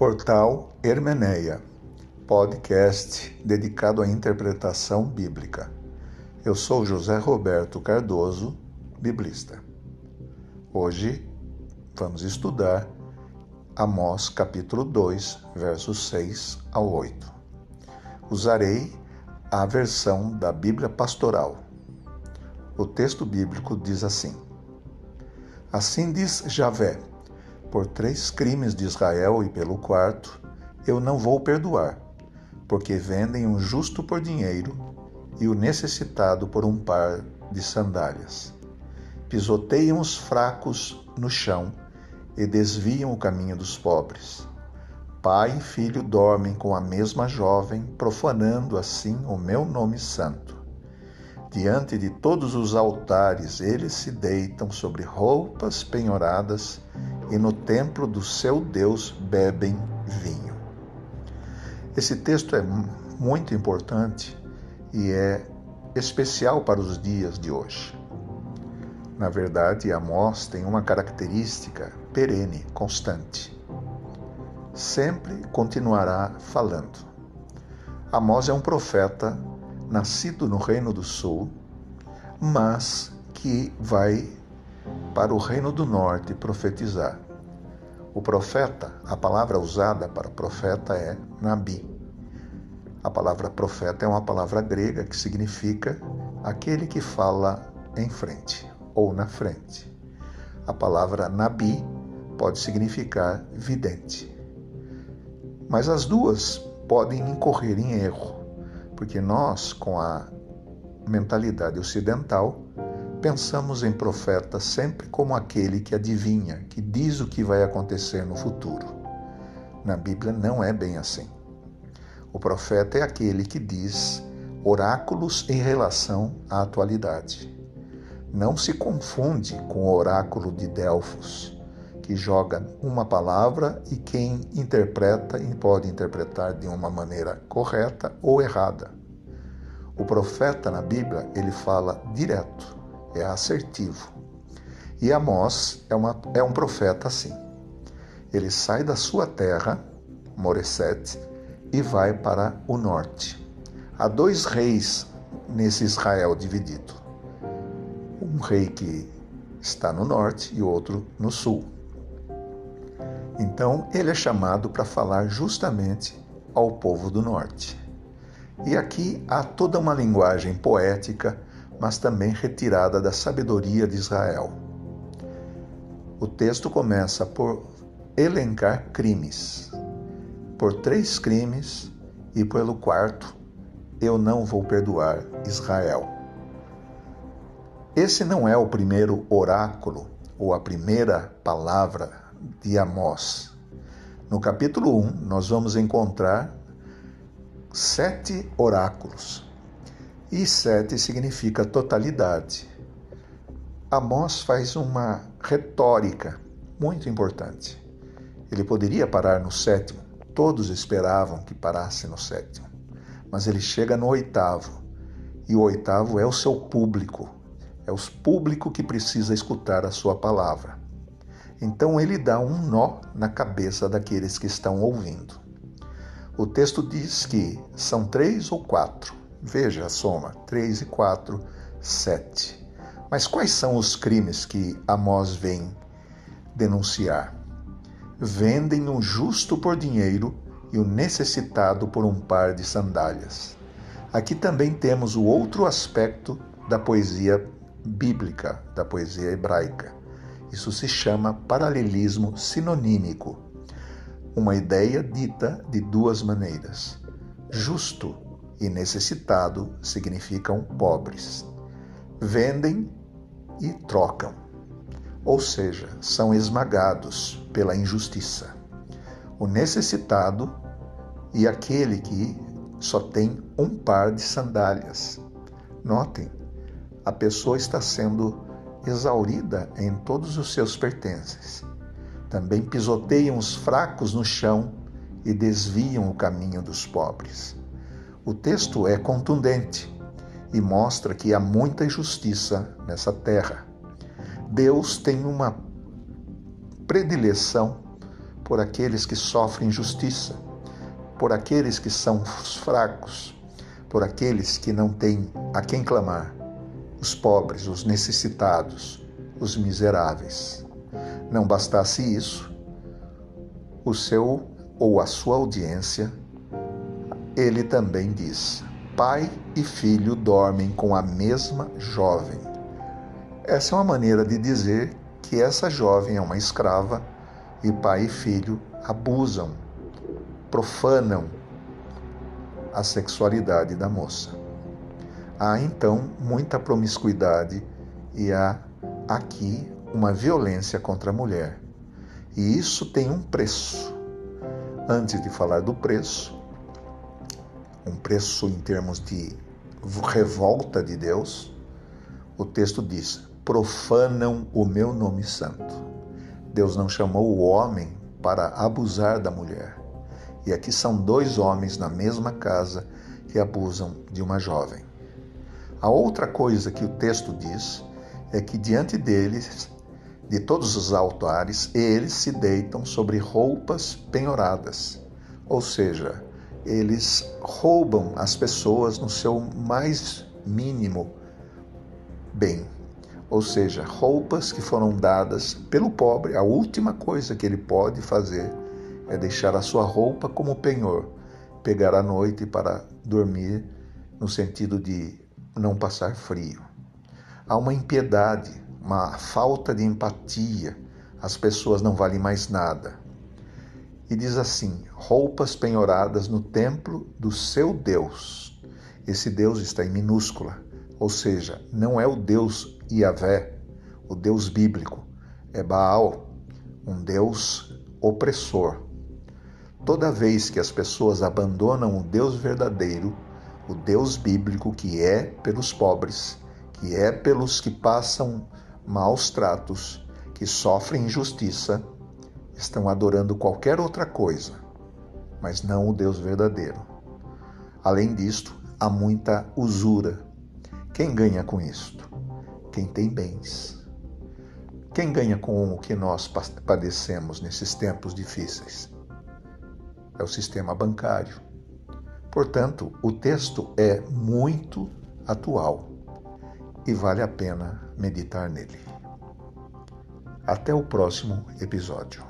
Portal Hermeneia, podcast dedicado à interpretação bíblica. Eu sou José Roberto Cardoso, biblista. Hoje vamos estudar Amós capítulo 2, versos 6 ao 8. Usarei a versão da Bíblia Pastoral. O texto bíblico diz assim: Assim diz Javé: Por três crimes de Israel e pelo quarto, eu não vou perdoar, porque vendem um justo por dinheiro e o necessitado por um par de sandálias. Pisoteiam os fracos no chão e desviam o caminho dos pobres. Pai e filho dormem com a mesma jovem, profanando assim o meu nome santo. Diante de todos os altares eles se deitam sobre roupas penhoradas e no templo do seu Deus bebem vinho. Esse texto é muito importante e é especial para os dias de hoje. Na verdade, Amós tem uma característica perene, constante sempre continuará falando. Amós é um profeta nascido no Reino do Sul, mas que vai para o Reino do Norte profetizar. O profeta, a palavra usada para profeta é Nabi. A palavra profeta é uma palavra grega que significa aquele que fala em frente ou na frente. A palavra Nabi pode significar vidente. Mas as duas podem incorrer em erro, porque nós, com a mentalidade ocidental, pensamos em profeta sempre como aquele que adivinha, que diz o que vai acontecer no futuro. Na Bíblia não é bem assim. O profeta é aquele que diz oráculos em relação à atualidade. Não se confunde com o oráculo de Delfos que joga uma palavra e quem interpreta e pode interpretar de uma maneira correta ou errada. O profeta na Bíblia, ele fala direto, é assertivo. E Amós é, uma, é um profeta assim. Ele sai da sua terra, Moreset, e vai para o norte. Há dois reis nesse Israel dividido. Um rei que está no norte e outro no sul. Então, ele é chamado para falar justamente ao povo do norte. E aqui há toda uma linguagem poética, mas também retirada da sabedoria de Israel. O texto começa por elencar crimes. Por três crimes e pelo quarto, eu não vou perdoar Israel. Esse não é o primeiro oráculo ou a primeira palavra de Amós. No capítulo 1, nós vamos encontrar sete oráculos. E sete significa totalidade. Amós faz uma retórica muito importante. Ele poderia parar no sétimo, todos esperavam que parasse no sétimo, mas ele chega no oitavo, e o oitavo é o seu público, é o público que precisa escutar a sua palavra. Então ele dá um nó na cabeça daqueles que estão ouvindo. O texto diz que são três ou quatro. Veja a soma: três e quatro, sete. Mas quais são os crimes que Amós vem denunciar? Vendem o justo por dinheiro e o necessitado por um par de sandálias. Aqui também temos o outro aspecto da poesia bíblica, da poesia hebraica. Isso se chama paralelismo sinonímico, uma ideia dita de duas maneiras. Justo e necessitado significam pobres. Vendem e trocam, ou seja, são esmagados pela injustiça. O necessitado e aquele que só tem um par de sandálias. Notem, a pessoa está sendo exaurida em todos os seus pertences. Também pisoteiam os fracos no chão e desviam o caminho dos pobres. O texto é contundente e mostra que há muita injustiça nessa terra. Deus tem uma predileção por aqueles que sofrem injustiça, por aqueles que são fracos, por aqueles que não têm a quem clamar, os pobres, os necessitados, os miseráveis. Não bastasse isso, o seu ou a sua audiência, ele também diz: pai e filho dormem com a mesma jovem. Essa é uma maneira de dizer que essa jovem é uma escrava e pai e filho abusam, profanam a sexualidade da moça. Há então muita promiscuidade e há aqui uma violência contra a mulher. E isso tem um preço. Antes de falar do preço, um preço em termos de revolta de Deus, o texto diz: profanam o meu nome santo. Deus não chamou o homem para abusar da mulher. E aqui são dois homens na mesma casa que abusam de uma jovem. A outra coisa que o texto diz é que diante deles, de todos os altares, eles se deitam sobre roupas penhoradas, ou seja, eles roubam as pessoas no seu mais mínimo bem. Ou seja, roupas que foram dadas pelo pobre, a última coisa que ele pode fazer é deixar a sua roupa como penhor, pegar à noite para dormir, no sentido de não passar frio. Há uma impiedade, uma falta de empatia, as pessoas não valem mais nada. E diz assim: roupas penhoradas no templo do seu Deus. Esse Deus está em minúscula, ou seja, não é o Deus Iavé, o Deus bíblico, é Baal, um Deus opressor. Toda vez que as pessoas abandonam o Deus verdadeiro, o Deus bíblico que é pelos pobres, que é pelos que passam maus tratos, que sofrem injustiça, estão adorando qualquer outra coisa, mas não o Deus verdadeiro. Além disto, há muita usura. Quem ganha com isto? Quem tem bens. Quem ganha com o que nós padecemos nesses tempos difíceis? É o sistema bancário Portanto, o texto é muito atual e vale a pena meditar nele. Até o próximo episódio.